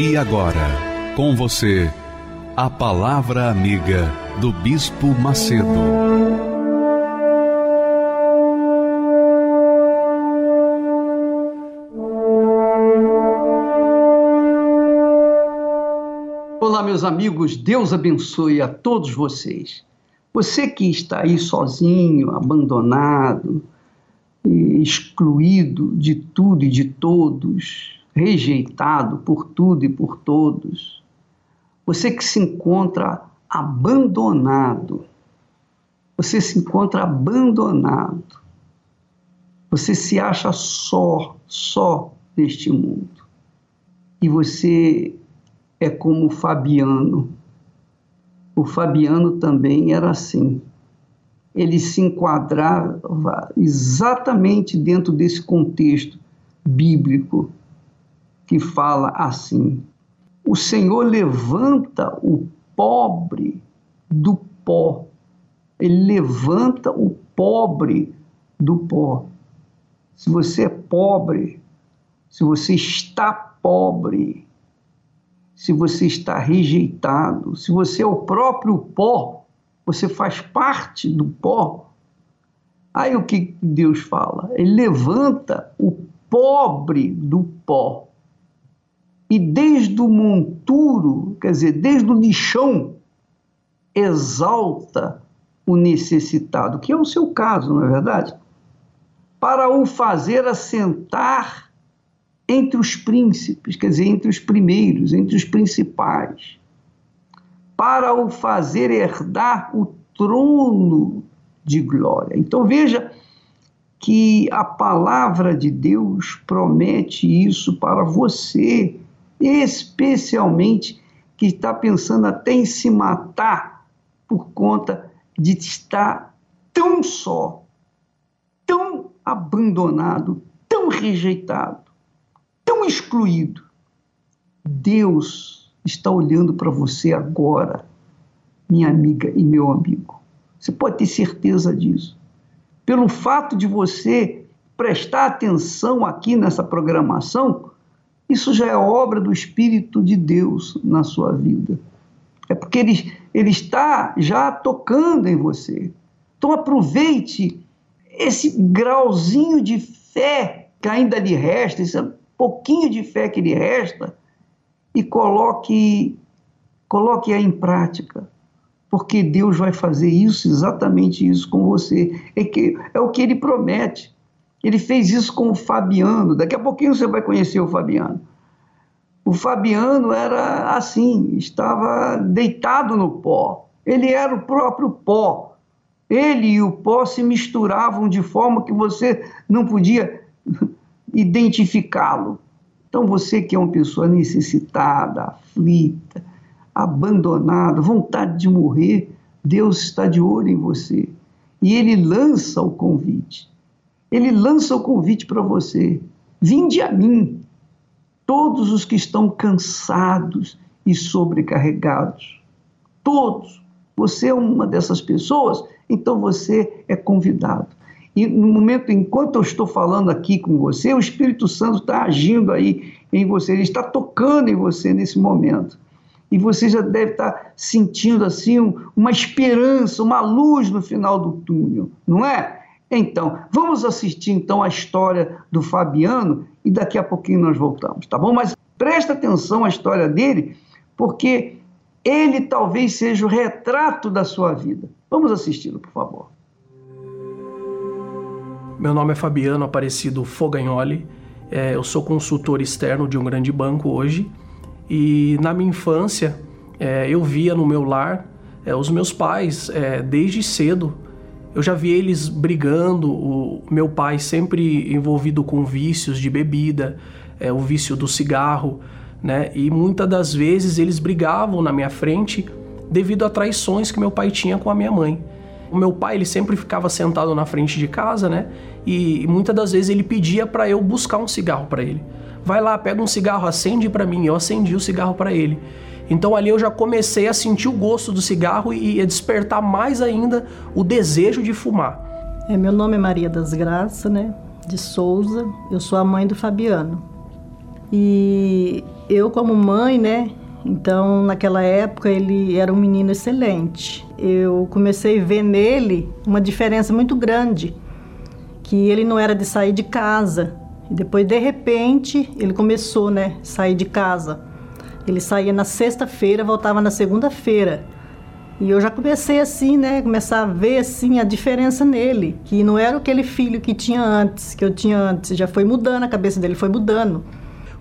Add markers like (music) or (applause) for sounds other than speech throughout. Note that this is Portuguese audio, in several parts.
E agora, com você, a Palavra Amiga do Bispo Macedo. Olá, meus amigos, Deus abençoe a todos vocês. Você que está aí sozinho, abandonado, excluído de tudo e de todos, rejeitado por tudo e por todos. Você que se encontra abandonado. Você se encontra abandonado. Você se acha só, só neste mundo. E você é como o Fabiano. O Fabiano também era assim. Ele se enquadrava exatamente dentro desse contexto bíblico que fala assim: o Senhor levanta o pobre do pó. Ele levanta o pobre do pó. Se você é pobre, se você está pobre, se você está rejeitado, se você é o próprio pó, você faz parte do pó. Aí o que Deus fala? Ele levanta o pobre do pó e desde o monturo, quer dizer, desde o lixão, exalta o necessitado, que é o seu caso, não é verdade? Para o fazer assentar entre os príncipes, quer dizer, entre os primeiros, entre os principais, para o fazer herdar o trono de glória. Então veja que a palavra de Deus promete isso para você especialmente que está pensando até em se matar por conta de estar tão só, tão abandonado, tão rejeitado, tão excluído. Deus está olhando para você agora, minha amiga e meu amigo. Você pode ter certeza disso. Pelo fato de você prestar atenção aqui nessa programação, isso já é obra do Espírito de Deus na sua vida. É porque ele, ele está já tocando em você. Então aproveite esse grauzinho de fé que ainda lhe resta, esse pouquinho de fé que lhe resta, e coloque, coloque-a em prática. Porque Deus vai fazer isso, exatamente isso com você. É, que, é o que ele promete. Ele fez isso com o Fabiano. Daqui a pouquinho você vai conhecer o Fabiano. O Fabiano era assim, estava deitado no pó. Ele era o próprio pó. Ele e o pó se misturavam de forma que você não podia (laughs) identificá-lo. Então, você que é uma pessoa necessitada, aflita, abandonada, vontade de morrer, Deus está de olho em você. E Ele lança o convite. Ele lança o convite para você. Vinde a mim, todos os que estão cansados e sobrecarregados. Todos. Você é uma dessas pessoas, então você é convidado. E no momento, enquanto eu estou falando aqui com você, o Espírito Santo está agindo aí em você, ele está tocando em você nesse momento. E você já deve estar sentindo assim uma esperança, uma luz no final do túnel, não é? Então, vamos assistir então a história do Fabiano e daqui a pouquinho nós voltamos, tá bom? Mas presta atenção à história dele, porque ele talvez seja o retrato da sua vida. Vamos assisti-lo, por favor. Meu nome é Fabiano Aparecido Fogagnoli, é, eu sou consultor externo de um grande banco hoje e na minha infância é, eu via no meu lar é, os meus pais é, desde cedo eu já vi eles brigando, o meu pai sempre envolvido com vícios de bebida, é, o vício do cigarro, né? E muitas das vezes eles brigavam na minha frente devido a traições que meu pai tinha com a minha mãe. O meu pai, ele sempre ficava sentado na frente de casa, né? E muitas das vezes ele pedia para eu buscar um cigarro para ele. Vai lá, pega um cigarro, acende para mim. Eu acendi o cigarro para ele. Então ali eu já comecei a sentir o gosto do cigarro e a despertar mais ainda o desejo de fumar. É, meu nome é Maria das Graças, né? De Souza. Eu sou a mãe do Fabiano. E eu como mãe, né? Então, naquela época, ele era um menino excelente. Eu comecei a ver nele uma diferença muito grande, que ele não era de sair de casa. E depois, de repente, ele começou, né, sair de casa. Ele saía na sexta-feira, voltava na segunda-feira. E eu já comecei assim, né, começar a ver assim a diferença nele, que não era aquele filho que tinha antes, que eu tinha antes, já foi mudando a cabeça dele, foi mudando.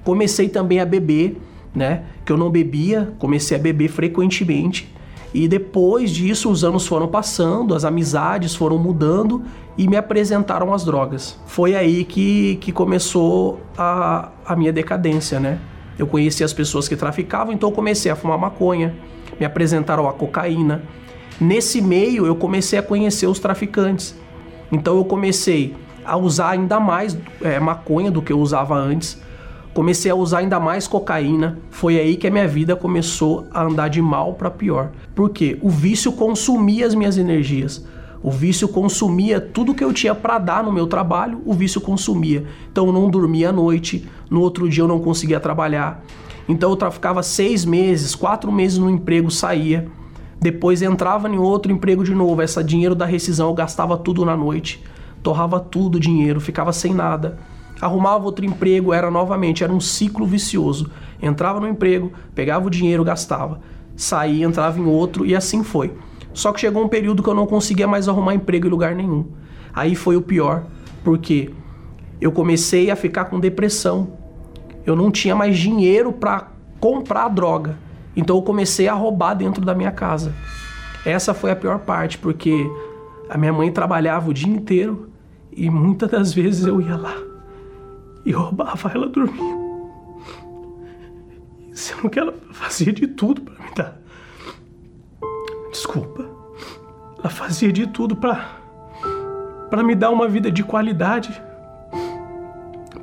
Comecei também a beber né? Que eu não bebia, comecei a beber frequentemente. E depois disso, os anos foram passando, as amizades foram mudando e me apresentaram as drogas. Foi aí que, que começou a, a minha decadência, né? Eu conheci as pessoas que traficavam, então eu comecei a fumar maconha, me apresentaram a cocaína. Nesse meio, eu comecei a conhecer os traficantes. Então eu comecei a usar ainda mais é, maconha do que eu usava antes comecei a usar ainda mais cocaína. Foi aí que a minha vida começou a andar de mal para pior. Porque o vício consumia as minhas energias. O vício consumia tudo que eu tinha para dar no meu trabalho, o vício consumia. Então eu não dormia à noite, no outro dia eu não conseguia trabalhar. Então eu ficava seis meses, quatro meses no emprego, saía. Depois entrava em outro emprego de novo. Esse dinheiro da rescisão eu gastava tudo na noite. Torrava tudo o dinheiro, ficava sem nada arrumava outro emprego, era novamente, era um ciclo vicioso. Entrava no emprego, pegava o dinheiro, gastava, saía, entrava em outro e assim foi. Só que chegou um período que eu não conseguia mais arrumar emprego em lugar nenhum. Aí foi o pior, porque eu comecei a ficar com depressão. Eu não tinha mais dinheiro para comprar droga. Então eu comecei a roubar dentro da minha casa. Essa foi a pior parte, porque a minha mãe trabalhava o dia inteiro e muitas das vezes eu ia lá e roubava ela dormindo. Sendo que ela fazia de tudo para me dar. Desculpa. Ela fazia de tudo para para me dar uma vida de qualidade.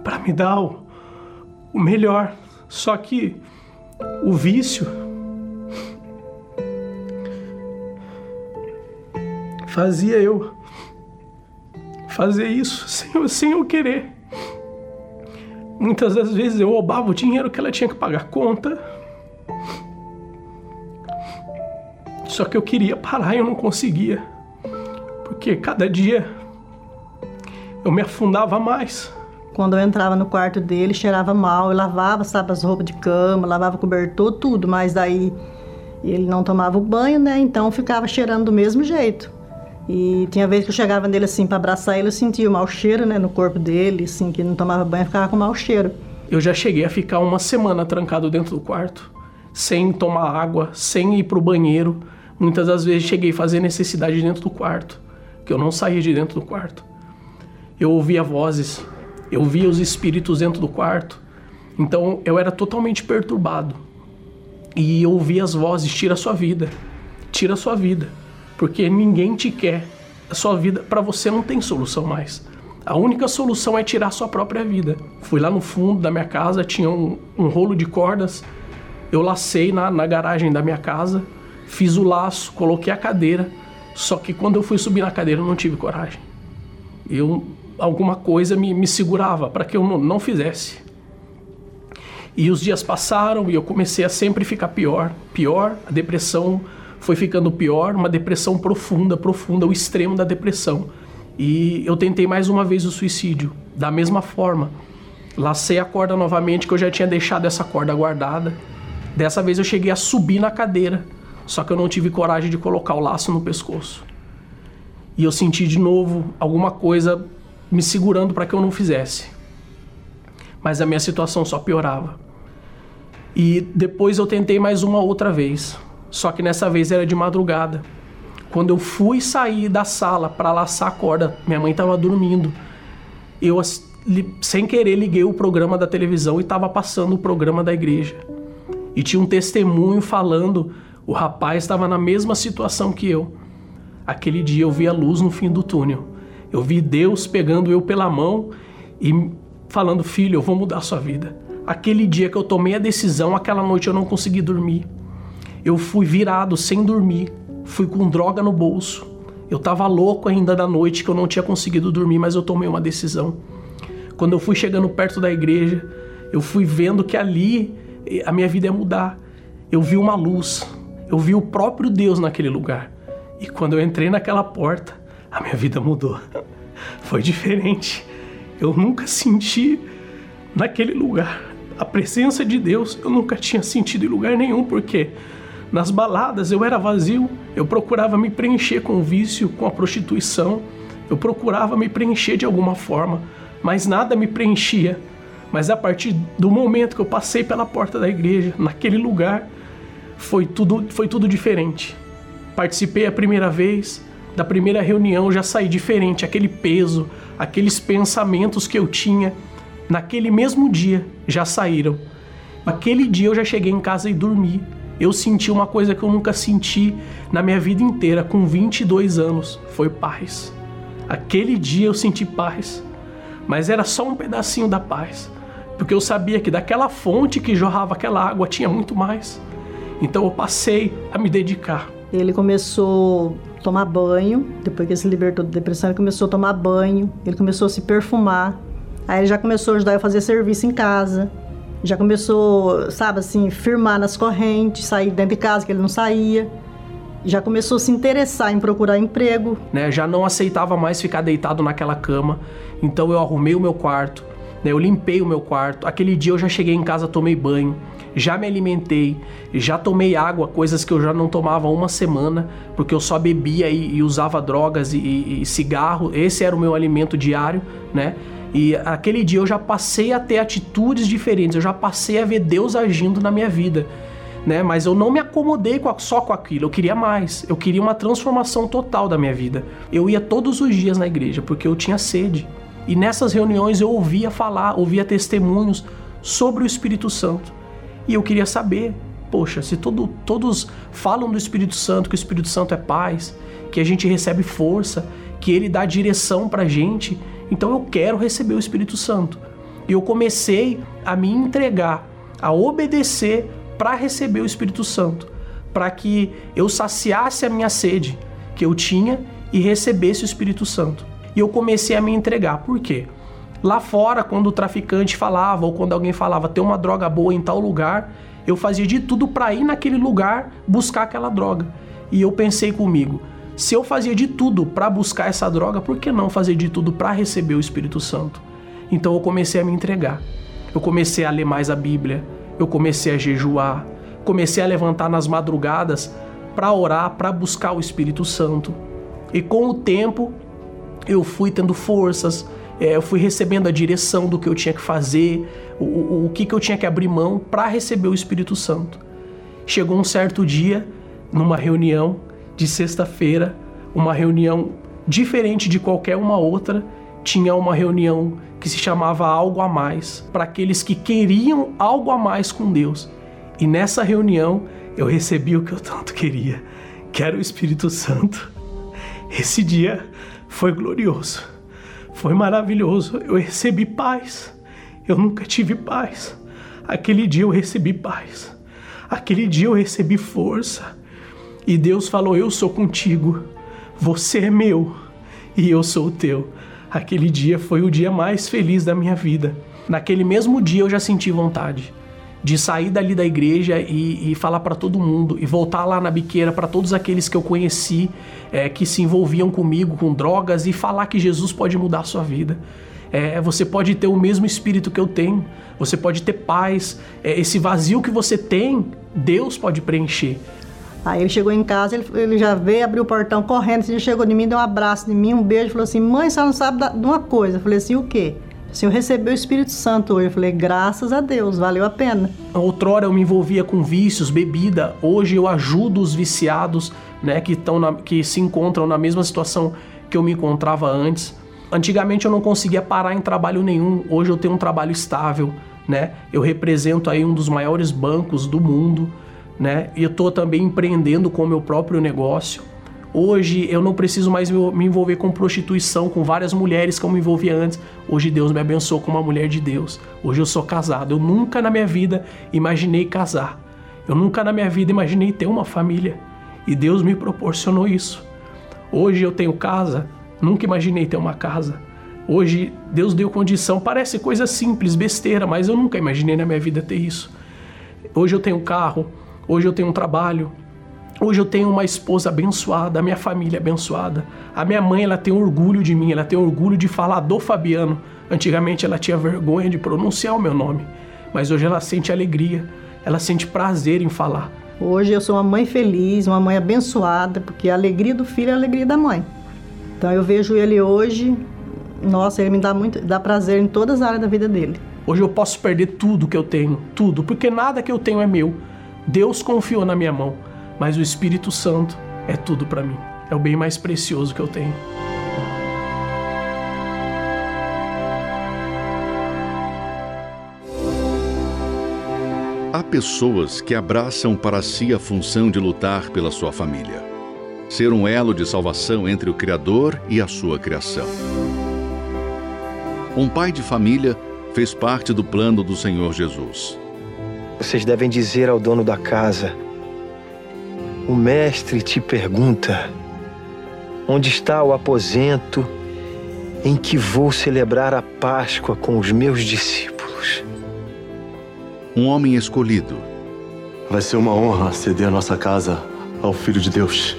Para me dar o, o melhor. Só que o vício fazia eu fazer isso (laughs) sem, sem eu querer. Muitas das vezes eu roubava o dinheiro que ela tinha que pagar conta. Só que eu queria parar e eu não conseguia. Porque cada dia eu me afundava mais. Quando eu entrava no quarto dele, cheirava mal, eu lavava, sabe, as roupas de cama, lavava cobertor, tudo, mas daí ele não tomava o banho, né? Então ficava cheirando do mesmo jeito. E tinha vezes que eu chegava nele assim para abraçar ele, eu sentia o mau cheiro, né, no corpo dele, assim, que não tomava banho, ficava com mau cheiro. Eu já cheguei a ficar uma semana trancado dentro do quarto, sem tomar água, sem ir pro banheiro. Muitas das vezes cheguei a fazer necessidade dentro do quarto, que eu não saía de dentro do quarto. Eu ouvia vozes, eu via os espíritos dentro do quarto. Então eu era totalmente perturbado. E eu ouvia as vozes: tira a sua vida, tira a sua vida porque ninguém te quer. A sua vida, para você não tem solução mais. A única solução é tirar sua própria vida. Fui lá no fundo da minha casa, tinha um, um rolo de cordas. Eu lacei na, na garagem da minha casa, fiz o laço, coloquei a cadeira. Só que quando eu fui subir na cadeira, eu não tive coragem. Eu alguma coisa me, me segurava para que eu não, não fizesse. E os dias passaram e eu comecei a sempre ficar pior, pior, a depressão foi ficando pior, uma depressão profunda, profunda, o extremo da depressão. E eu tentei mais uma vez o suicídio, da mesma forma. Lacei a corda novamente, que eu já tinha deixado essa corda guardada. Dessa vez eu cheguei a subir na cadeira, só que eu não tive coragem de colocar o laço no pescoço. E eu senti de novo alguma coisa me segurando para que eu não fizesse. Mas a minha situação só piorava. E depois eu tentei mais uma outra vez. Só que nessa vez era de madrugada. Quando eu fui sair da sala para laçar a corda, minha mãe estava dormindo. Eu sem querer, liguei o programa da televisão e estava passando o programa da igreja. E tinha um testemunho falando: o rapaz estava na mesma situação que eu. Aquele dia eu vi a luz no fim do túnel. Eu vi Deus pegando eu pela mão e falando: Filho, eu vou mudar a sua vida. Aquele dia que eu tomei a decisão, aquela noite eu não consegui dormir. Eu fui virado sem dormir, fui com droga no bolso. Eu estava louco ainda da noite que eu não tinha conseguido dormir, mas eu tomei uma decisão. Quando eu fui chegando perto da igreja, eu fui vendo que ali eh, a minha vida ia mudar. Eu vi uma luz, eu vi o próprio Deus naquele lugar. E quando eu entrei naquela porta, a minha vida mudou. (laughs) Foi diferente. Eu nunca senti naquele lugar a presença de Deus. Eu nunca tinha sentido em lugar nenhum, porque nas baladas eu era vazio, eu procurava me preencher com o vício, com a prostituição, eu procurava me preencher de alguma forma mas nada me preenchia. Mas a partir do momento que eu passei pela porta da igreja, naquele lugar, foi tudo, foi tudo diferente. Participei a primeira vez, da primeira reunião já saí diferente, aquele peso, aqueles pensamentos que eu tinha, naquele mesmo dia já saíram. Naquele dia eu já cheguei em casa e dormi. Eu senti uma coisa que eu nunca senti na minha vida inteira, com 22 anos, foi paz. Aquele dia eu senti paz mas era só um pedacinho da paz, porque eu sabia que daquela fonte que jorrava aquela água tinha muito mais. Então eu passei a me dedicar. Ele começou a tomar banho, depois que ele se libertou da depressão, ele começou a tomar banho, ele começou a se perfumar. Aí ele já começou a ajudar eu a fazer serviço em casa. Já começou, sabe assim, firmar nas correntes, sair dentro de casa que ele não saía já começou a se interessar em procurar emprego. Né, já não aceitava mais ficar deitado naquela cama, então eu arrumei o meu quarto, né, eu limpei o meu quarto. Aquele dia eu já cheguei em casa, tomei banho, já me alimentei, já tomei água, coisas que eu já não tomava uma semana, porque eu só bebia e, e usava drogas e, e, e cigarro. Esse era o meu alimento diário, né? E aquele dia eu já passei a ter atitudes diferentes, eu já passei a ver Deus agindo na minha vida né? Mas eu não me acomodei só com aquilo, eu queria mais. Eu queria uma transformação total da minha vida. Eu ia todos os dias na igreja porque eu tinha sede. E nessas reuniões eu ouvia falar, ouvia testemunhos sobre o Espírito Santo. E eu queria saber, poxa, se todo, todos falam do Espírito Santo, que o Espírito Santo é paz, que a gente recebe força, que ele dá direção pra gente, então eu quero receber o Espírito Santo. E eu comecei a me entregar, a obedecer para receber o Espírito Santo, para que eu saciasse a minha sede que eu tinha e recebesse o Espírito Santo. E eu comecei a me entregar. Por quê? Lá fora, quando o traficante falava ou quando alguém falava tem uma droga boa em tal lugar, eu fazia de tudo para ir naquele lugar buscar aquela droga. E eu pensei comigo, se eu fazia de tudo para buscar essa droga, por que não fazer de tudo para receber o Espírito Santo? Então eu comecei a me entregar. Eu comecei a ler mais a Bíblia, eu comecei a jejuar, comecei a levantar nas madrugadas para orar, para buscar o Espírito Santo. E com o tempo eu fui tendo forças, é, eu fui recebendo a direção do que eu tinha que fazer, o, o, o que, que eu tinha que abrir mão para receber o Espírito Santo. Chegou um certo dia, numa reunião de sexta-feira, uma reunião diferente de qualquer uma outra, tinha uma reunião que se chamava Algo a Mais, para aqueles que queriam algo a mais com Deus. E nessa reunião eu recebi o que eu tanto queria, que era o Espírito Santo. Esse dia foi glorioso, foi maravilhoso. Eu recebi paz. Eu nunca tive paz. Aquele dia eu recebi paz. Aquele dia eu recebi força. E Deus falou: Eu sou contigo. Você é meu e eu sou teu. Aquele dia foi o dia mais feliz da minha vida. Naquele mesmo dia eu já senti vontade de sair dali da igreja e, e falar para todo mundo e voltar lá na biqueira para todos aqueles que eu conheci é, que se envolviam comigo com drogas e falar que Jesus pode mudar a sua vida. É, você pode ter o mesmo espírito que eu tenho, você pode ter paz, é, esse vazio que você tem, Deus pode preencher. Aí ele chegou em casa, ele, ele já veio, abriu o portão correndo, ele chegou de mim, deu um abraço de mim, um beijo, falou assim: Mãe, você não sabe de uma coisa. Eu falei assim: O quê? Assim, eu recebi o Espírito Santo hoje. Eu falei, graças a Deus, valeu a pena. Outrora eu me envolvia com vícios, bebida. Hoje eu ajudo os viciados, né, que, estão que se encontram na mesma situação que eu me encontrava antes. Antigamente eu não conseguia parar em trabalho nenhum, hoje eu tenho um trabalho estável, né? Eu represento aí um dos maiores bancos do mundo, né? E eu tô também empreendendo com o meu próprio negócio. Hoje eu não preciso mais me envolver com prostituição, com várias mulheres que eu me envolvia antes. Hoje Deus me abençoou com uma mulher de Deus. Hoje eu sou casado. Eu nunca na minha vida imaginei casar. Eu nunca na minha vida imaginei ter uma família. E Deus me proporcionou isso. Hoje eu tenho casa, nunca imaginei ter uma casa. Hoje Deus deu condição, parece coisa simples, besteira, mas eu nunca imaginei na minha vida ter isso. Hoje eu tenho carro, hoje eu tenho um trabalho, Hoje eu tenho uma esposa abençoada, a minha família abençoada. A minha mãe, ela tem orgulho de mim, ela tem orgulho de falar do Fabiano. Antigamente ela tinha vergonha de pronunciar o meu nome, mas hoje ela sente alegria, ela sente prazer em falar. Hoje eu sou uma mãe feliz, uma mãe abençoada, porque a alegria do filho é a alegria da mãe. Então eu vejo ele hoje, nossa, ele me dá muito, dá prazer em todas as áreas da vida dele. Hoje eu posso perder tudo que eu tenho, tudo, porque nada que eu tenho é meu. Deus confiou na minha mão mas o Espírito Santo é tudo para mim. É o bem mais precioso que eu tenho. Há pessoas que abraçam para si a função de lutar pela sua família, ser um elo de salvação entre o Criador e a sua criação. Um pai de família fez parte do plano do Senhor Jesus. Vocês devem dizer ao dono da casa: o mestre te pergunta: onde está o aposento em que vou celebrar a Páscoa com os meus discípulos? Um homem escolhido. Vai ser uma honra ceder a nossa casa ao Filho de Deus.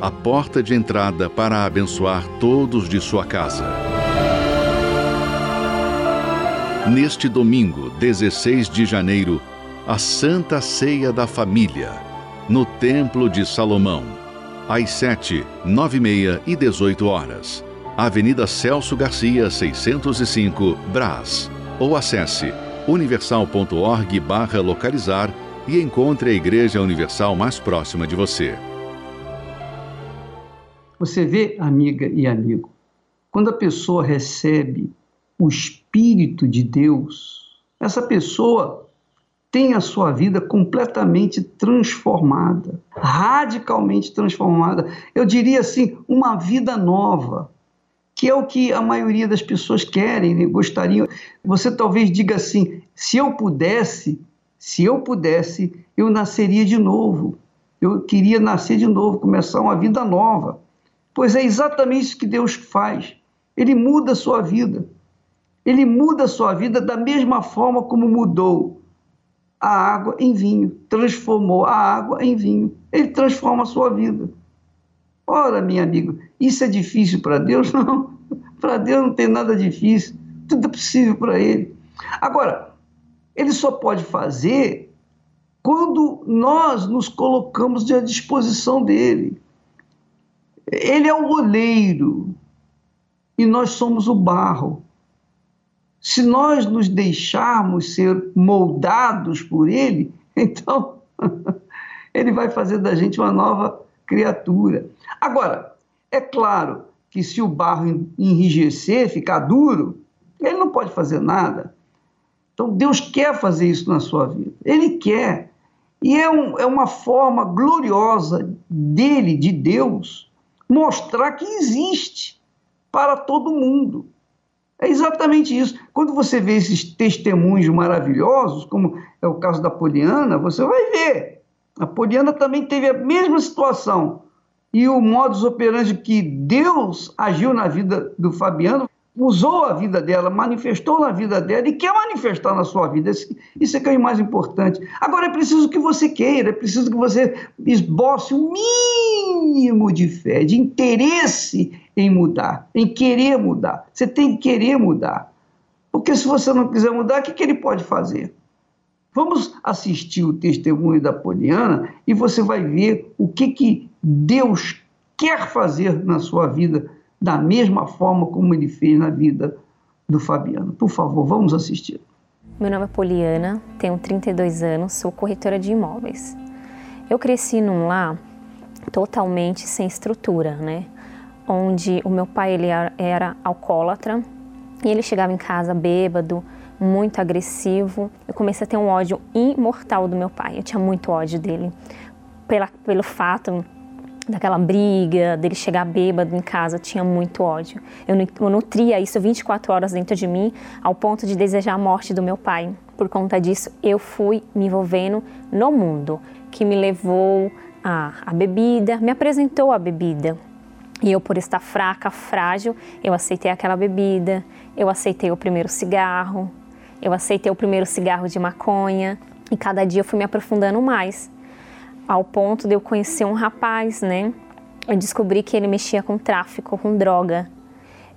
A porta de entrada para abençoar todos de sua casa. Neste domingo, 16 de janeiro, a Santa Ceia da Família no Templo de Salomão, às 7, 9 e meia e 18 horas. Avenida Celso Garcia, 605, Brás. Ou acesse universal.org localizar e encontre a Igreja Universal mais próxima de você. Você vê, amiga e amigo, quando a pessoa recebe o Espírito de Deus, essa pessoa tem a sua vida completamente transformada, radicalmente transformada. Eu diria assim, uma vida nova, que é o que a maioria das pessoas querem, né? gostariam. Você talvez diga assim: se eu pudesse, se eu pudesse, eu nasceria de novo. Eu queria nascer de novo, começar uma vida nova. Pois é exatamente isso que Deus faz. Ele muda a sua vida. Ele muda a sua vida da mesma forma como mudou a água em vinho, transformou a água em vinho. Ele transforma a sua vida. Ora, minha amiga, isso é difícil para Deus? (laughs) Não. Para Deus não tem nada difícil. Tudo é possível para Ele. Agora, Ele só pode fazer quando nós nos colocamos à disposição dele. Ele é o oleiro e nós somos o barro. Se nós nos deixarmos ser moldados por Ele, (laughs) então Ele vai fazer da gente uma nova criatura. Agora, é claro que se o barro enrijecer, ficar duro, ele não pode fazer nada. Então Deus quer fazer isso na sua vida. Ele quer. E é, um, é uma forma gloriosa dele, de Deus, mostrar que existe para todo mundo. É exatamente isso. Quando você vê esses testemunhos maravilhosos, como é o caso da Poliana, você vai ver. A Poliana também teve a mesma situação. E o modus operandi que Deus agiu na vida do Fabiano usou a vida dela, manifestou na vida dela e quer manifestar na sua vida. Isso é que é o mais importante. Agora é preciso que você queira, é preciso que você esboce o mínimo de fé, de interesse em mudar, em querer mudar. Você tem que querer mudar. Porque se você não quiser mudar, o que, que ele pode fazer? Vamos assistir o testemunho da Poliana e você vai ver o que, que Deus quer fazer na sua vida da mesma forma como ele fez na vida do Fabiano. Por favor, vamos assistir. Meu nome é Poliana, tenho 32 anos, sou corretora de imóveis. Eu cresci num lar totalmente sem estrutura, né? onde o meu pai ele era alcoólatra e ele chegava em casa bêbado, muito agressivo. Eu comecei a ter um ódio imortal do meu pai. Eu tinha muito ódio dele pela, pelo fato daquela briga, dele chegar bêbado em casa, tinha muito ódio. Eu, eu nutria isso 24 horas dentro de mim, ao ponto de desejar a morte do meu pai. Por conta disso, eu fui me envolvendo no mundo, que me levou a, a bebida, me apresentou a bebida. E eu, por estar fraca, frágil, eu aceitei aquela bebida, eu aceitei o primeiro cigarro, eu aceitei o primeiro cigarro de maconha, e cada dia eu fui me aprofundando mais ao ponto de eu conhecer um rapaz, né? Eu descobri que ele mexia com tráfico, com droga.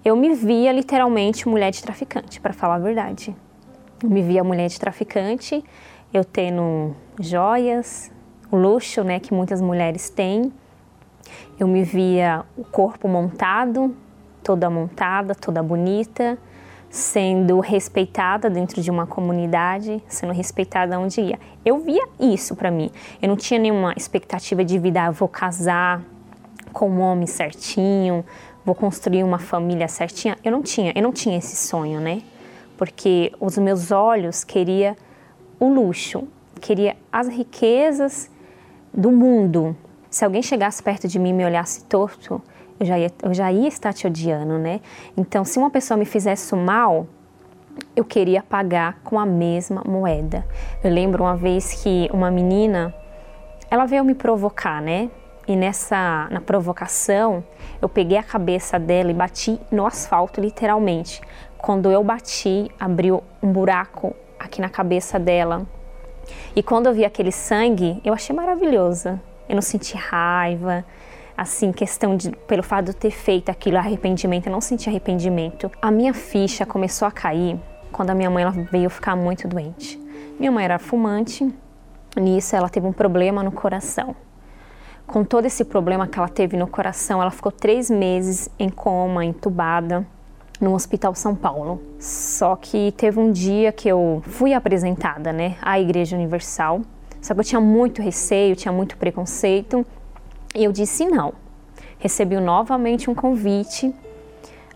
Eu me via literalmente mulher de traficante, para falar a verdade. Eu me via mulher de traficante, eu tendo joias, o luxo, né, que muitas mulheres têm. Eu me via o corpo montado, toda montada, toda bonita sendo respeitada dentro de uma comunidade, sendo respeitada onde ia. Eu via isso para mim. Eu não tinha nenhuma expectativa de vida, ah, vou casar com um homem certinho, vou construir uma família certinha. Eu não tinha, eu não tinha esse sonho, né? Porque os meus olhos queria o luxo, queria as riquezas do mundo. Se alguém chegasse perto de mim e me olhasse torto, eu já ia, eu já ia estar te odiando, né? Então, se uma pessoa me fizesse mal, eu queria pagar com a mesma moeda. Eu lembro uma vez que uma menina, ela veio me provocar, né? E nessa na provocação, eu peguei a cabeça dela e bati no asfalto, literalmente. Quando eu bati, abriu um buraco aqui na cabeça dela. E quando eu vi aquele sangue, eu achei maravilhosa. Eu não senti raiva, assim, questão de, pelo fato de eu ter feito aquilo, arrependimento, eu não senti arrependimento. A minha ficha começou a cair quando a minha mãe veio ficar muito doente. Minha mãe era fumante, nisso ela teve um problema no coração. Com todo esse problema que ela teve no coração, ela ficou três meses em coma, entubada, no Hospital São Paulo. Só que teve um dia que eu fui apresentada, né, à Igreja Universal. Só que eu tinha muito receio, tinha muito preconceito e eu disse não. Recebi novamente um convite.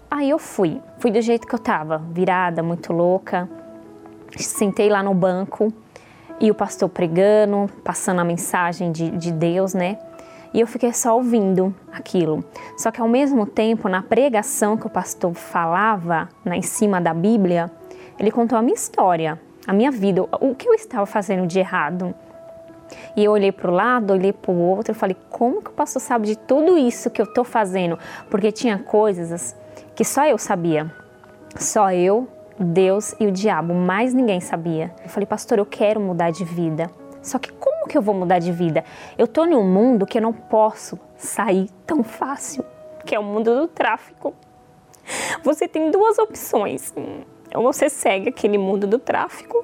Aí eu fui. Fui do jeito que eu estava, virada, muito louca. Sentei lá no banco e o pastor pregando, passando a mensagem de, de Deus, né? E eu fiquei só ouvindo aquilo. Só que ao mesmo tempo, na pregação que o pastor falava, na, em cima da Bíblia, ele contou a minha história, a minha vida, o que eu estava fazendo de errado. E eu olhei para o lado, olhei para o outro e falei: como que o pastor sabe de tudo isso que eu estou fazendo? Porque tinha coisas que só eu sabia. Só eu, Deus e o diabo, mais ninguém sabia. Eu falei: pastor, eu quero mudar de vida. Só que como que eu vou mudar de vida? Eu estou em um mundo que eu não posso sair tão fácil, que é o mundo do tráfico. Você tem duas opções. Ou você segue aquele mundo do tráfico,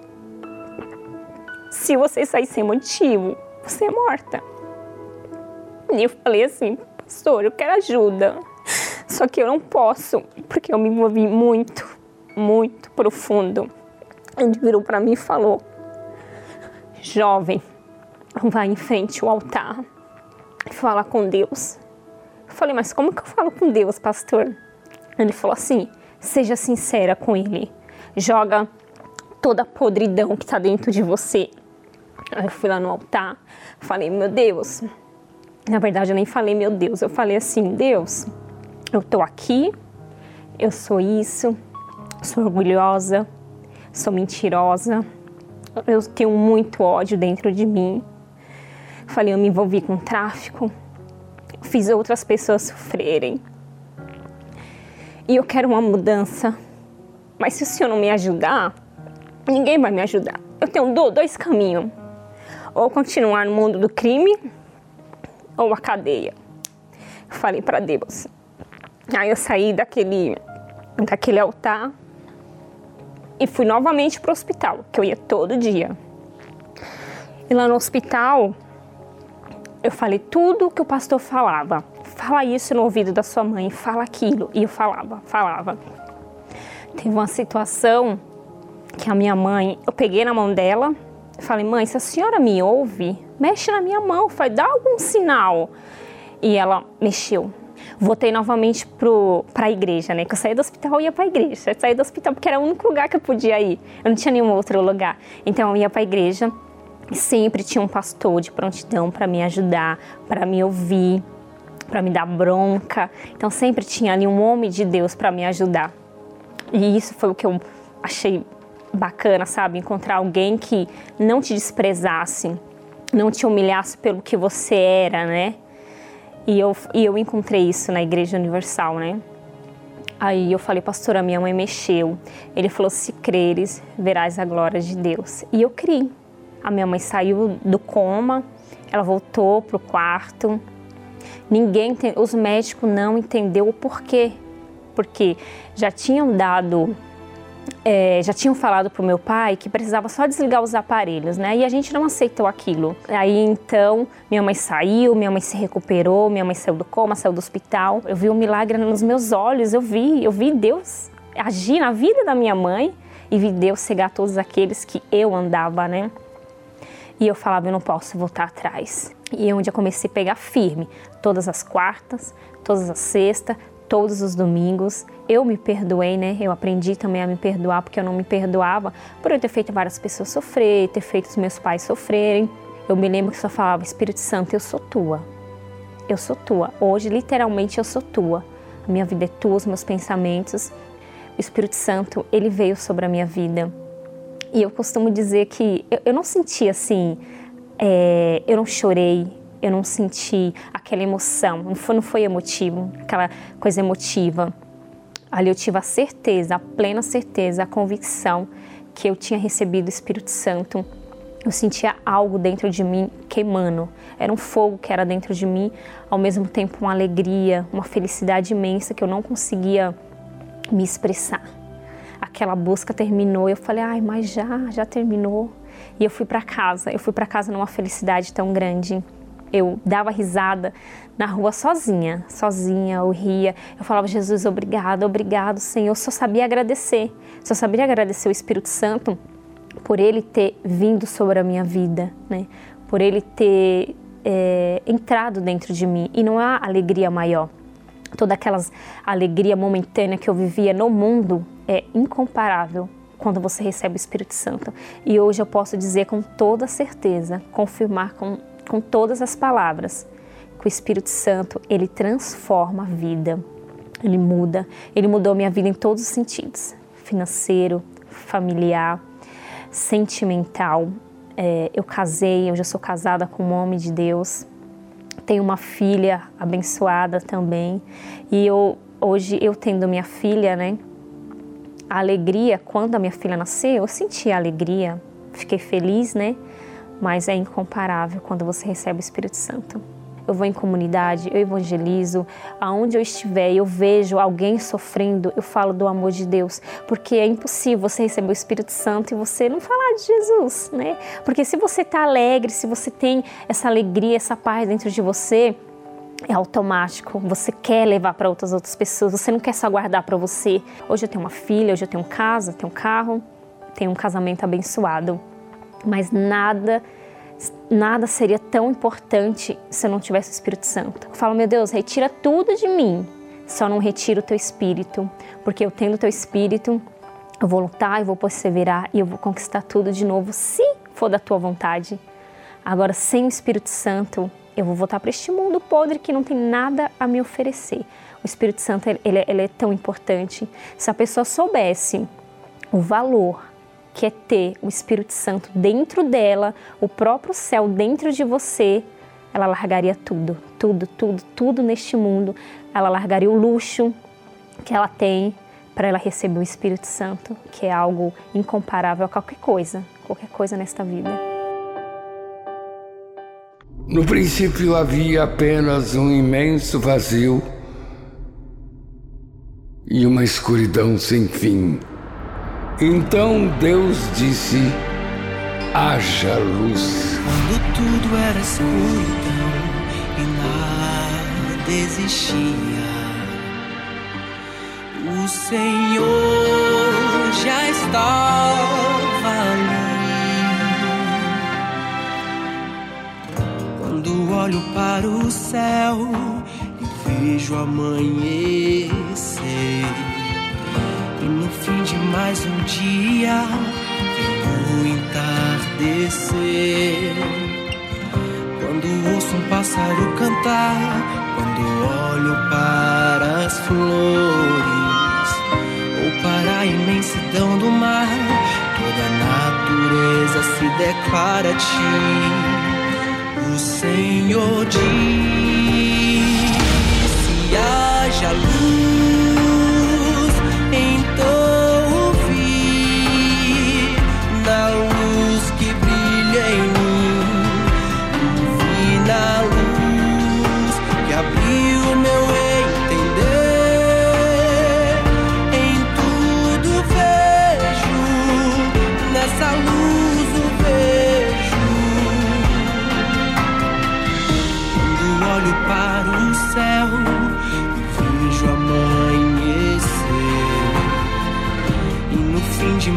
se você sair sem motivo, você é morta. E eu falei assim, pastor, eu quero ajuda. Só que eu não posso, porque eu me envolvi muito, muito profundo. Ele virou para mim e falou: Jovem, vai em frente ao altar e fala com Deus. Eu falei, mas como que eu falo com Deus, pastor? Ele falou assim: seja sincera com Ele. Joga toda a podridão que está dentro de você. Aí eu fui lá no altar, falei, meu Deus. Na verdade, eu nem falei, meu Deus. Eu falei assim, Deus, eu tô aqui, eu sou isso, sou orgulhosa, sou mentirosa, eu tenho muito ódio dentro de mim. Falei, eu me envolvi com tráfico, fiz outras pessoas sofrerem. E eu quero uma mudança. Mas se o senhor não me ajudar, ninguém vai me ajudar. Eu tenho dois caminhos ou continuar no mundo do crime ou a cadeia. Falei para Deus. Aí eu saí daquele, daquele altar e fui novamente para o hospital, que eu ia todo dia. E lá no hospital, eu falei tudo que o pastor falava. Fala isso no ouvido da sua mãe, fala aquilo. E eu falava, falava. Teve uma situação que a minha mãe, eu peguei na mão dela, falei, mãe, se a senhora me ouve, mexe na minha mão, faz, dá algum sinal. E ela mexeu. voltei novamente para a igreja, né? Que eu saí do hospital e ia para a igreja. Eu saí do hospital porque era o único lugar que eu podia ir. Eu não tinha nenhum outro lugar. Então eu ia para a igreja e sempre tinha um pastor de prontidão para me ajudar, para me ouvir, para me dar bronca. Então sempre tinha ali um homem de Deus para me ajudar. E isso foi o que eu achei bacana, sabe? Encontrar alguém que não te desprezasse, não te humilhasse pelo que você era, né? E eu, e eu encontrei isso na Igreja Universal, né? Aí eu falei, pastora, minha mãe mexeu. Ele falou: se creres, verás a glória de Deus. E eu criei. A minha mãe saiu do coma, ela voltou pro quarto. Ninguém, os médicos não entendeu o porquê. Porque já tinham dado é, já tinham falado para o meu pai que precisava só desligar os aparelhos, né? E a gente não aceitou aquilo. Aí então minha mãe saiu, minha mãe se recuperou, minha mãe saiu do coma, saiu do hospital. Eu vi um milagre nos meus olhos, eu vi, eu vi Deus agir na vida da minha mãe e vi Deus cegar todos aqueles que eu andava, né? E eu falava, eu não posso voltar atrás. E é onde eu comecei a pegar firme, todas as quartas, todas as sextas, todos os domingos. Eu me perdoei, né? Eu aprendi também a me perdoar porque eu não me perdoava por eu ter feito várias pessoas sofrer, ter feito os meus pais sofrerem. Eu me lembro que só falava, Espírito Santo, eu sou tua. Eu sou tua. Hoje, literalmente, eu sou tua. A minha vida é tua, os meus pensamentos. O Espírito Santo, ele veio sobre a minha vida. E eu costumo dizer que eu, eu não senti assim, é, eu não chorei, eu não senti aquela emoção, não foi, não foi emotivo, aquela coisa emotiva. Ali eu tive a certeza, a plena certeza, a convicção que eu tinha recebido o Espírito Santo. Eu sentia algo dentro de mim queimando. Era um fogo que era dentro de mim, ao mesmo tempo uma alegria, uma felicidade imensa que eu não conseguia me expressar. Aquela busca terminou, eu falei: "Ai, mas já, já terminou". E eu fui para casa. Eu fui para casa numa felicidade tão grande eu dava risada na rua sozinha, sozinha, eu ria. Eu falava, Jesus, obrigado, obrigado, Senhor. Eu só sabia agradecer, só sabia agradecer o Espírito Santo por ele ter vindo sobre a minha vida, né? por ele ter é, entrado dentro de mim. E não há alegria maior. Toda aquela alegria momentânea que eu vivia no mundo é incomparável quando você recebe o Espírito Santo. E hoje eu posso dizer com toda certeza, confirmar com com todas as palavras, que o Espírito Santo, ele transforma a vida, ele muda, ele mudou minha vida em todos os sentidos, financeiro, familiar, sentimental. É, eu casei, eu já sou casada com um homem de Deus, tenho uma filha abençoada também, e eu, hoje eu tendo minha filha, né, a alegria, quando a minha filha nasceu, eu senti a alegria, fiquei feliz, né, mas é incomparável quando você recebe o Espírito Santo. Eu vou em comunidade, eu evangelizo, aonde eu estiver, eu vejo alguém sofrendo, eu falo do amor de Deus, porque é impossível você receber o Espírito Santo e você não falar de Jesus, né? Porque se você está alegre, se você tem essa alegria, essa paz dentro de você, é automático. Você quer levar para outras outras pessoas. Você não quer só guardar para você. Hoje eu tenho uma filha, hoje eu tenho casa, tenho carro, tenho um casamento abençoado mas nada nada seria tão importante se eu não tivesse o Espírito Santo. Eu falo, meu Deus, retira tudo de mim, só não retira o teu espírito, porque eu tendo o teu espírito, eu vou lutar, eu vou perseverar e eu vou conquistar tudo de novo, se for da tua vontade. Agora, sem o Espírito Santo, eu vou voltar para este mundo podre que não tem nada a me oferecer. O Espírito Santo, ele, ele é tão importante. Se a pessoa soubesse o valor que é ter o Espírito Santo dentro dela, o próprio céu dentro de você, ela largaria tudo, tudo, tudo, tudo neste mundo. Ela largaria o luxo que ela tem para ela receber o Espírito Santo, que é algo incomparável a qualquer coisa, qualquer coisa nesta vida. No princípio havia apenas um imenso vazio e uma escuridão sem fim. Então Deus disse: haja luz. Quando tudo era escuridão e nada existia, o Senhor já estava ali. Quando olho para o céu e vejo amanhecer de mais um dia vem o entardecer. Quando ouço um pássaro cantar, quando olho para as flores ou para a imensidão do mar, toda a natureza se declara a ti. O Senhor diz: se haja luz,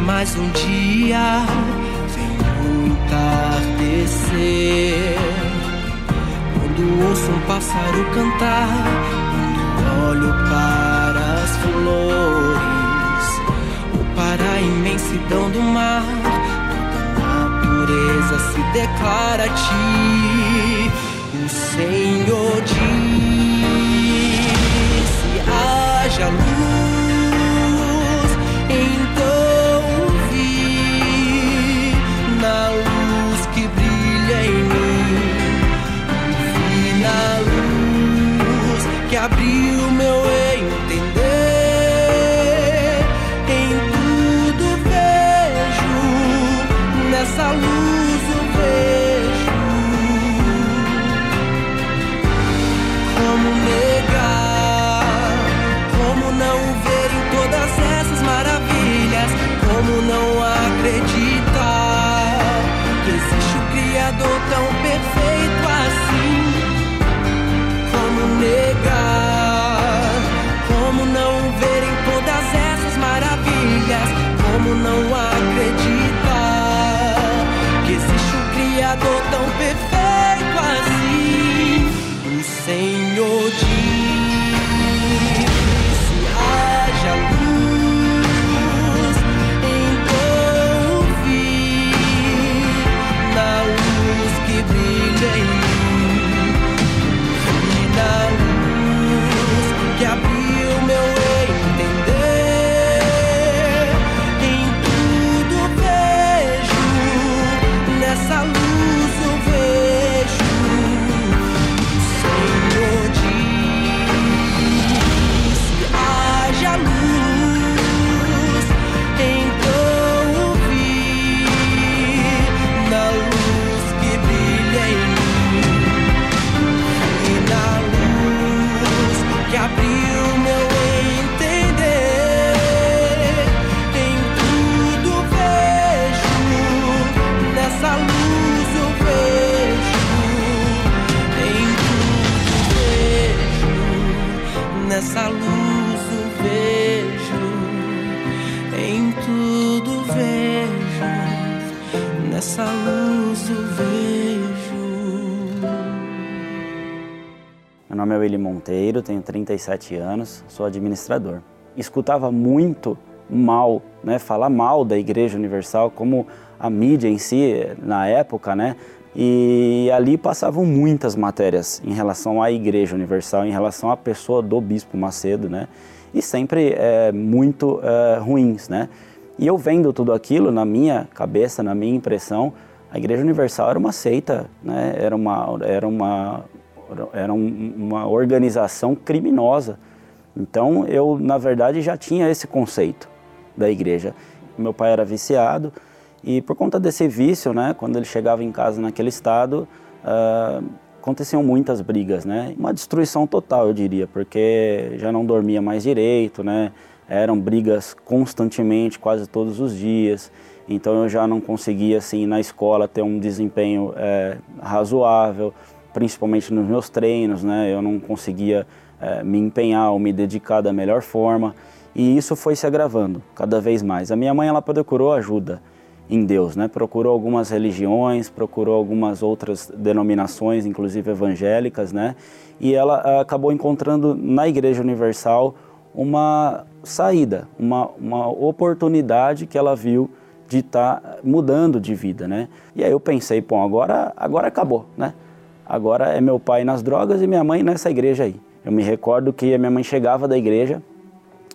mais um dia, vem o entardecer. Quando ouço um pássaro cantar, quando olho para as flores, ou para a imensidão do mar, toda a natureza se declara a ti. O Senhor diz: haja luz, Tenho 37 anos, sou administrador. Escutava muito mal, né, falar mal da Igreja Universal, como a mídia em si, na época, né, e ali passavam muitas matérias em relação à Igreja Universal, em relação à pessoa do Bispo Macedo, né, e sempre é, muito é, ruins, né. E eu vendo tudo aquilo na minha cabeça, na minha impressão, a Igreja Universal era uma seita, né, era uma, era uma era um- uma organização criminosa. Então eu, na verdade, já tinha esse conceito da igreja. Meu pai era viciado e por conta desse vício, né, quando ele chegava em casa naquele estado, ah, aconteciam muitas brigas, né? Uma destruição total, eu diria, porque já não dormia mais direito, né? Eram brigas constantemente, quase todos os dias. Então eu já não conseguia, assim, na escola ter um desempenho eh, razoável, principalmente nos meus treinos, né? Eu não conseguia eh, me empenhar ou me dedicar da melhor forma. E isso foi se agravando cada vez mais. A minha mãe, ela procurou ajuda. em Deus, né? Procurou algumas religiões, procurou algumas outras denominações, inclusive evangélicas, né? E ela acabou encontrando na Igreja Universal uma saída, uma, uma oportunidade que ela viu de estar tá mudando de vida, né? E aí eu pensei, bom, agora, agora acabou, né? Agora é meu pai nas drogas e minha mãe nessa igreja aí. Eu me recordo que a minha mãe chegava da igreja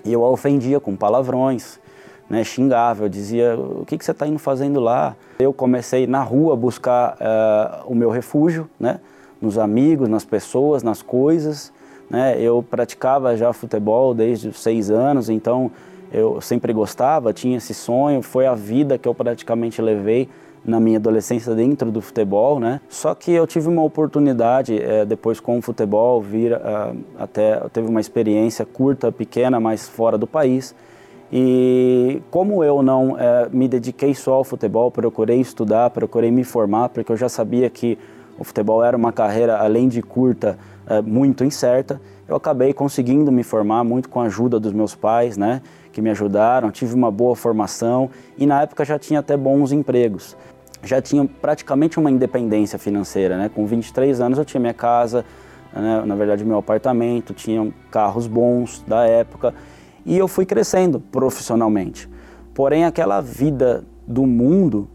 e eu a ofendia com palavrões, né, xingava, eu dizia, o que, que você está indo fazendo lá? Eu comecei na rua buscar uh, o meu refúgio, né, nos amigos, nas pessoas, nas coisas. Né? Eu praticava já futebol desde os seis anos, então eu sempre gostava, tinha esse sonho, foi a vida que eu praticamente levei na minha adolescência dentro do futebol, né? Só que eu tive uma oportunidade é, depois com o futebol vir uh, até teve uma experiência curta, pequena, mas fora do país. E como eu não é, me dediquei só ao futebol, procurei estudar, procurei me formar, porque eu já sabia que o futebol era uma carreira além de curta, é, muito incerta. Eu acabei conseguindo me formar muito com a ajuda dos meus pais, né? que me ajudaram, tive uma boa formação e na época já tinha até bons empregos. Já tinha praticamente uma independência financeira, né? Com 23 anos eu tinha minha casa, né? na verdade meu apartamento, tinha carros bons da época e eu fui crescendo profissionalmente. Porém aquela vida do mundo,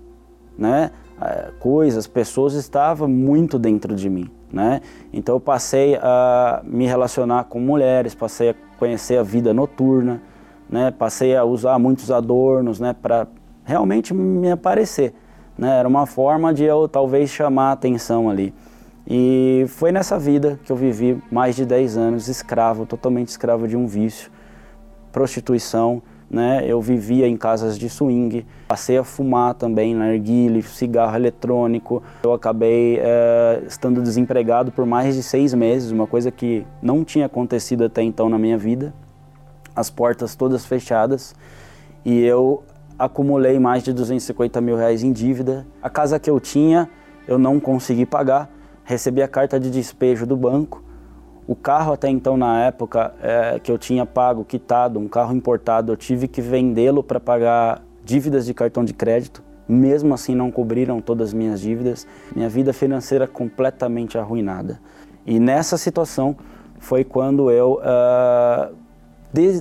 né? Eh, coisas, pessoas estava muito dentro de mim, né? Então eu passei a me relacionar com mulheres, passei a conhecer a vida noturna, né? Passei a usar muitos adornos, né? Para realmente me aparecer, né? Era uma forma de eu talvez chamar a atenção ali. E foi nessa vida que eu vivi mais de 10 anos escravo, totalmente escravo de um vício, prostituição, né? Eu vivia em casas de swing, passei a fumar também narguile, cigarro eletrônico. Eu acabei é, estando desempregado por mais de seis meses, uma coisa que não tinha acontecido até então na minha vida as portas todas fechadas e eu acumulei mais de 250 mil reais em dívida. A casa que eu tinha eu não consegui pagar, recebi a carta de despejo do banco. O carro até então na época é, que eu tinha pago, quitado, um carro importado, eu tive que vendê-lo para pagar dívidas de cartão de crédito. Mesmo assim não cobriram todas as minhas dívidas. Minha vida financeira completamente arruinada. E nessa situação foi quando eu uh,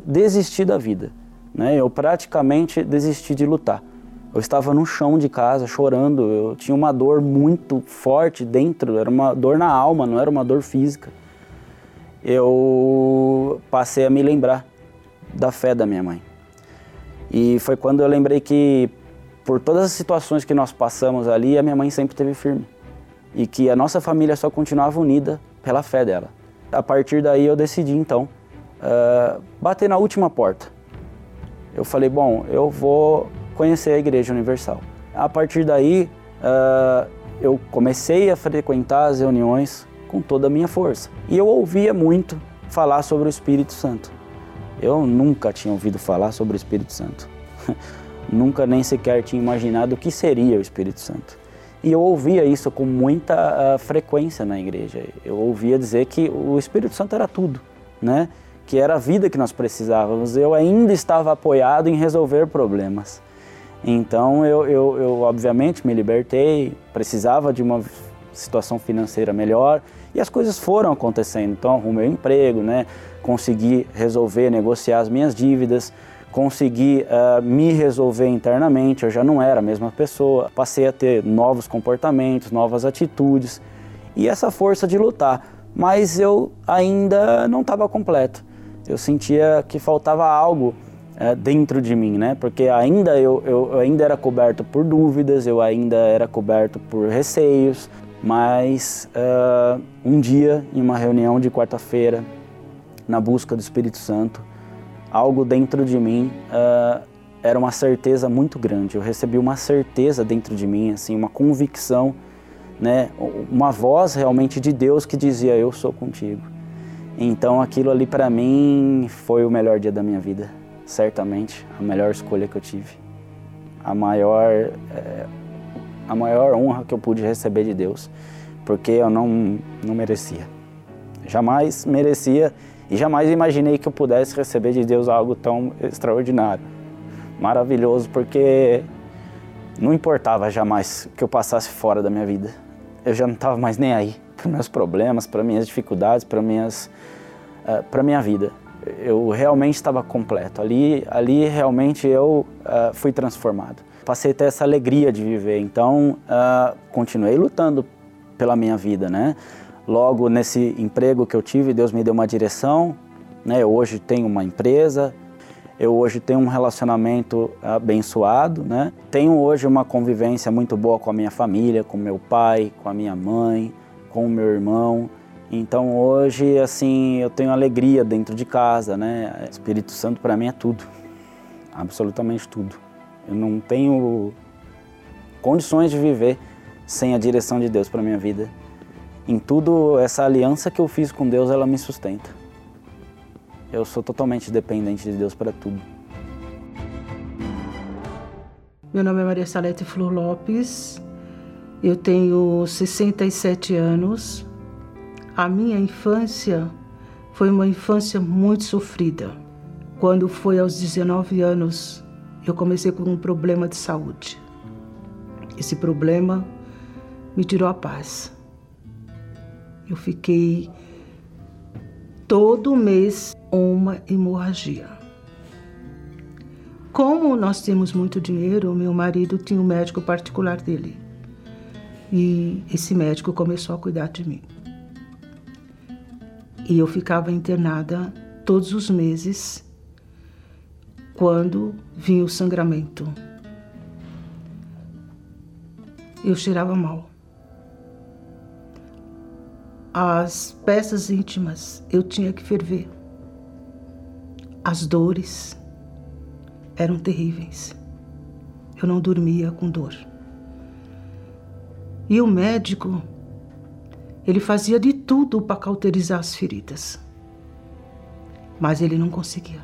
desisti da vida. Né? Eu praticamente desisti de lutar. Eu estava no chão de casa chorando, eu tinha uma dor muito forte dentro, era uma dor na alma, não era uma dor física. Eu passei a me lembrar da fé da minha mãe. E foi quando eu lembrei que por todas as situações que nós passamos ali, a minha mãe sempre esteve firme. E que a nossa família só continuava unida pela fé dela. A partir daí eu decidi então uh, bater na última porta. Eu falei, bom, eu vou conhecer a Igreja Universal. A partir daí, uh, eu comecei a frequentar as reuniões com toda a minha força. E eu ouvia muito falar sobre o Espírito Santo. Eu nunca tinha ouvido falar sobre o Espírito Santo. (laughs) nunca nem sequer tinha imaginado o que seria o Espírito Santo. E eu ouvia isso com muita uh, frequência na igreja. Eu ouvia dizer que o Espírito Santo era tudo, né? Que era a vida que nós precisávamos. Eu ainda estava apoiado em resolver problemas. Então eu, eu, eu obviamente me libertei, precisava de uma situação financeira melhor e as coisas foram acontecendo. Então arrumei um emprego, né? consegui resolver, negociar as minhas dívidas, consegui uh, me resolver internamente. Eu já não era a mesma pessoa, passei a ter novos comportamentos, novas atitudes e essa força de lutar. Mas eu ainda não estava completo eu sentia que faltava algo é, dentro de mim, né? Porque ainda eu, eu, eu, ainda era coberto por dúvidas, eu ainda era coberto por receios, mas uh, um dia, em uma reunião de quarta-feira, na busca do Espírito Santo, algo dentro de mim uh, era uma certeza muito grande. Eu recebi uma certeza dentro de mim, assim, uma convicção, né? Uma voz realmente de Deus que dizia: Eu sou contigo. Então aquilo ali para mim foi o melhor dia da minha vida, certamente, a melhor escolha que eu tive. A maior é, a maior honra que eu pude receber de Deus, porque eu não não merecia. Jamais merecia e jamais imaginei que eu pudesse receber de Deus algo tão extraordinário, maravilhoso, porque Não importava jamais que eu passasse fora da minha vida. Eu já não estava mais nem aí para meus problemas, para minhas dificuldades, para minhas, uh, para minha vida. Eu realmente estava completo. Ali, ali realmente eu uh, fui transformado. Passei a ter essa alegria de viver. Então, uh, continuei lutando pela minha vida, né? Logo nesse emprego que eu tive, Deus me deu uma direção. Né? Eu hoje tenho uma empresa, eu hoje tenho um relacionamento abençoado, né? Tenho hoje uma convivência muito boa com a minha família, com meu pai, com a minha mãe, com o meu irmão. Então hoje, assim, eu tenho alegria dentro de casa, né? Espírito Santo para mim é tudo, absolutamente tudo. Eu não tenho condições de viver sem a direção de Deus para minha vida. Em tudo, essa aliança que eu fiz com Deus, ela me sustenta. Eu sou totalmente dependente de Deus para tudo. Meu nome é Maria Salete Flor Lopes, eu tenho 67 anos. A minha infância foi uma infância muito sofrida. Quando foi aos 19 anos, eu comecei com um problema de saúde. Esse problema me tirou a paz. Eu fiquei todo mês uma hemorragia. Como nós temos muito dinheiro, meu marido tinha um médico particular dele. E esse médico começou a cuidar de mim. E eu ficava internada todos os meses quando vinha o sangramento. Eu cheirava mal. As peças íntimas eu tinha que ferver. As dores eram terríveis. Eu não dormia com dor. E o médico, ele fazia de tudo para cauterizar as feridas. Mas ele não conseguia.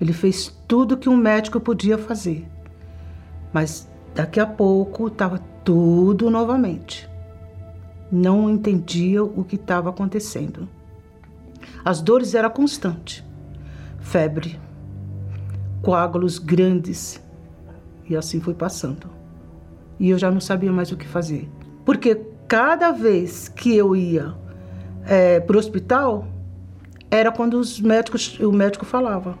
Ele fez tudo que um médico podia fazer. Mas daqui a pouco estava tudo novamente. Não entendia o que estava acontecendo. As dores eram constantes. Febre, coágulos grandes. E assim foi passando. E eu já não sabia mais o que fazer. Porque cada vez que eu ia é, para o hospital, era quando os médicos, o médico falava: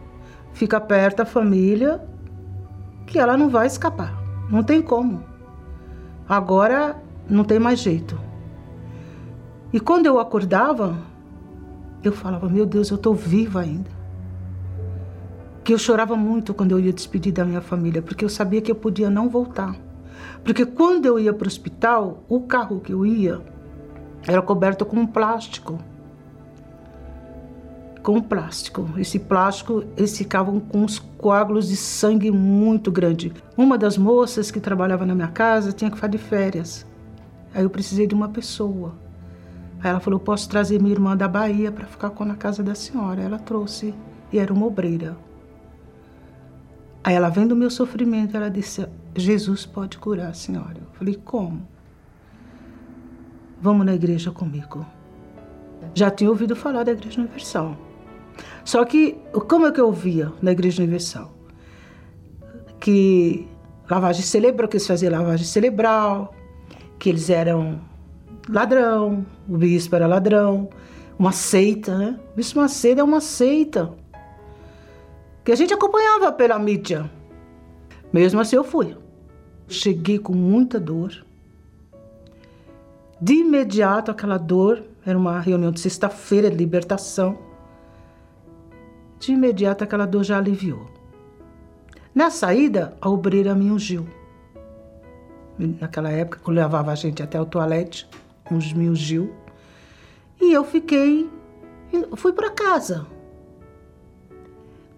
fica perto da família, que ela não vai escapar. Não tem como. Agora não tem mais jeito. E quando eu acordava, eu falava, meu Deus, eu estou viva ainda. Que eu chorava muito quando eu ia despedir da minha família, porque eu sabia que eu podia não voltar. Porque quando eu ia para o hospital, o carro que eu ia era coberto com plástico. Com plástico. Esse plástico, eles ficavam com uns coágulos de sangue muito grande. Uma das moças que trabalhava na minha casa tinha que ficar de férias. Aí eu precisei de uma pessoa Aí ela falou: Posso trazer minha irmã da Bahia para ficar com na casa da senhora. Ela trouxe e era uma obreira. Aí ela, vendo o meu sofrimento, ela disse: Jesus pode curar a senhora. Eu falei: Como? Vamos na igreja comigo. Já tinha ouvido falar da Igreja Universal. Só que, como é que eu ouvia na Igreja Universal? Que lavagem cerebral, que eles faziam lavagem cerebral, que eles eram ladrão, o bispo era ladrão, uma seita, né? O bispo Macedo é uma seita. Que a gente acompanhava pela mídia. Mesmo assim eu fui. Cheguei com muita dor. De imediato aquela dor, era uma reunião de sexta-feira de libertação. De imediato aquela dor já aliviou. Na saída, a obreira me ungiu. Naquela época, levava a gente até o toalete uns mil Gil. E eu fiquei, fui para casa.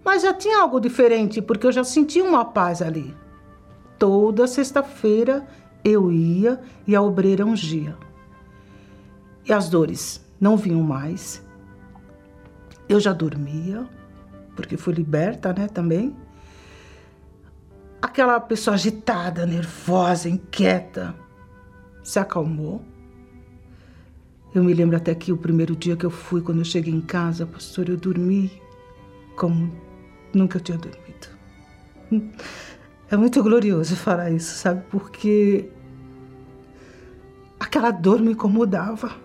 Mas já tinha algo diferente, porque eu já sentia uma paz ali. Toda sexta-feira eu ia e a obreira ungia. E as dores não vinham mais. Eu já dormia, porque fui liberta, né, também. Aquela pessoa agitada, nervosa, inquieta, se acalmou. Eu me lembro até que o primeiro dia que eu fui, quando eu cheguei em casa, pastor, eu dormi como nunca eu tinha dormido. É muito glorioso falar isso, sabe? Porque aquela dor me incomodava,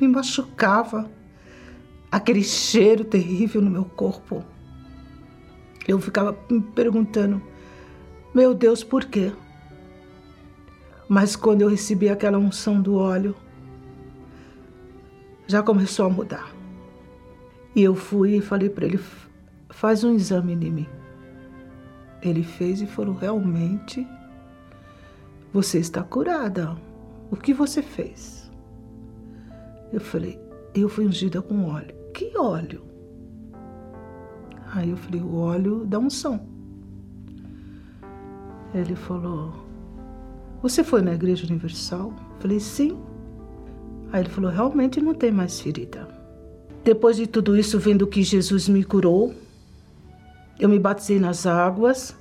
me machucava, aquele cheiro terrível no meu corpo. Eu ficava me perguntando, meu Deus, por quê? Mas quando eu recebi aquela unção do óleo, já começou a mudar. E eu fui e falei para ele: faz um exame em mim. Ele fez e falou: realmente, você está curada. O que você fez? Eu falei: eu fui ungida com óleo. Que óleo? Aí eu falei: o óleo da unção. Ele falou: Você foi na Igreja Universal? Eu falei: Sim. Aí ele falou: Realmente não tem mais ferida. Depois de tudo isso, vendo que Jesus me curou, eu me batizei nas águas.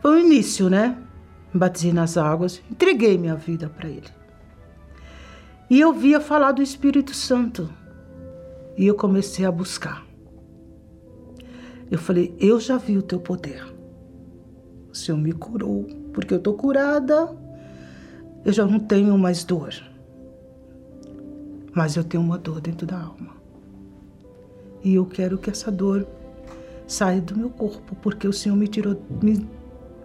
Foi o início, né? Me batizei nas águas, entreguei minha vida para Ele. E eu via falar do Espírito Santo. E eu comecei a buscar. Eu falei: Eu já vi o teu poder. O Senhor me curou, porque eu estou curada. Eu já não tenho mais dor. Mas eu tenho uma dor dentro da alma. E eu quero que essa dor saia do meu corpo, porque o Senhor me tirou, me,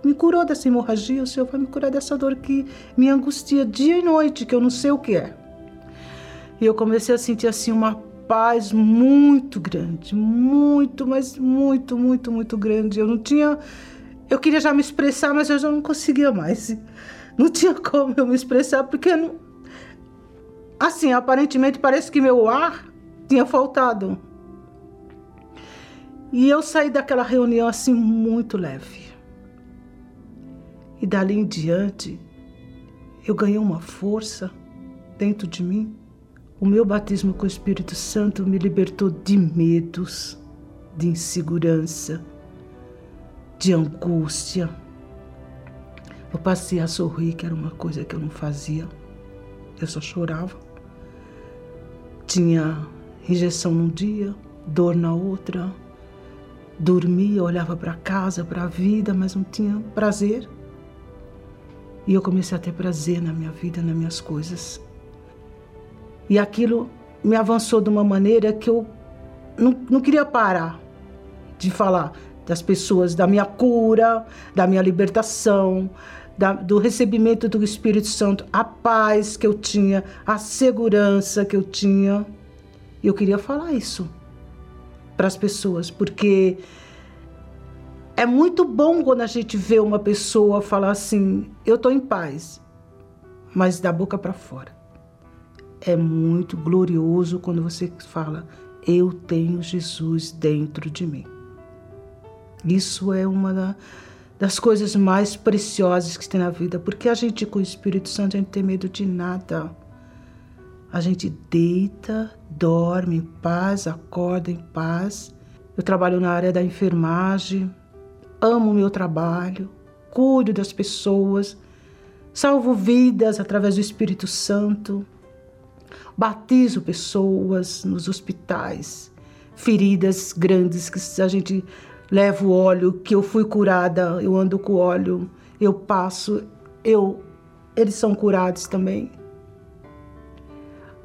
me curou dessa hemorragia, o Senhor vai me curar dessa dor que me angustia dia e noite, que eu não sei o que é. E eu comecei a sentir assim uma paz muito grande, muito, mas muito, muito, muito grande. Eu não tinha. Eu queria já me expressar, mas eu já não conseguia mais. Não tinha como eu me expressar, porque não, Assim, aparentemente parece que meu ar tinha faltado. E eu saí daquela reunião assim muito leve. E dali em diante, eu ganhei uma força dentro de mim. O meu batismo com o Espírito Santo me libertou de medos, de insegurança, de angústia. Eu passei a sorrir, que era uma coisa que eu não fazia. Eu só chorava. Tinha injeção num dia, dor na outra. Dormia, olhava para casa, para a vida, mas não tinha prazer. E eu comecei a ter prazer na minha vida, nas minhas coisas. E aquilo me avançou de uma maneira que eu não, não queria parar de falar das pessoas, da minha cura, da minha libertação, da, do recebimento do Espírito Santo, a paz que eu tinha, a segurança que eu tinha. E eu queria falar isso para as pessoas, porque é muito bom quando a gente vê uma pessoa falar assim: eu estou em paz, mas da boca para fora. É muito glorioso quando você fala: eu tenho Jesus dentro de mim. Isso é uma da, das coisas mais preciosas que tem na vida, porque a gente com o Espírito Santo a gente tem medo de nada. A gente deita, dorme em paz, acorda em paz. Eu trabalho na área da enfermagem, amo o meu trabalho, cuido das pessoas, salvo vidas através do Espírito Santo, batizo pessoas nos hospitais, feridas grandes que a gente levo óleo, que eu fui curada, eu ando com óleo, eu passo, eu eles são curados também.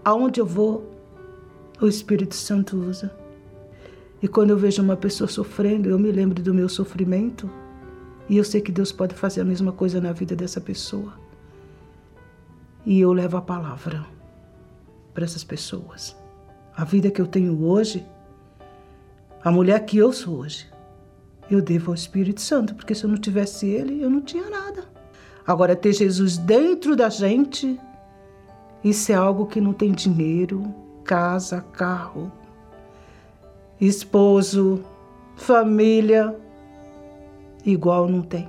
Aonde eu vou, o Espírito Santo usa. E quando eu vejo uma pessoa sofrendo, eu me lembro do meu sofrimento e eu sei que Deus pode fazer a mesma coisa na vida dessa pessoa. E eu levo a palavra para essas pessoas. A vida que eu tenho hoje, a mulher que eu sou hoje, eu devo ao Espírito Santo, porque se eu não tivesse ele, eu não tinha nada. Agora, ter Jesus dentro da gente, isso é algo que não tem dinheiro, casa, carro, esposo, família, igual não tem.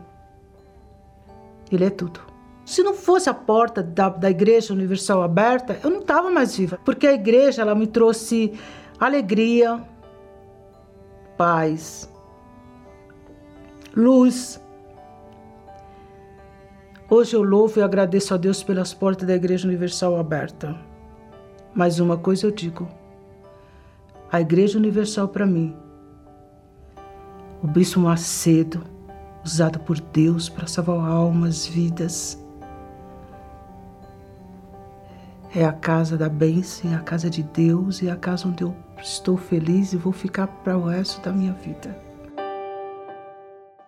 Ele é tudo. Se não fosse a porta da, da Igreja Universal aberta, eu não estava mais viva, porque a igreja ela me trouxe alegria, paz, luz. Hoje eu louvo e agradeço a Deus pelas portas da Igreja Universal aberta. Mas uma coisa eu digo: a Igreja Universal para mim O Bispo Macedo, usado por Deus para salvar almas, vidas. É a casa da bênção, é a casa de Deus e é a casa onde eu estou feliz e vou ficar para o resto da minha vida.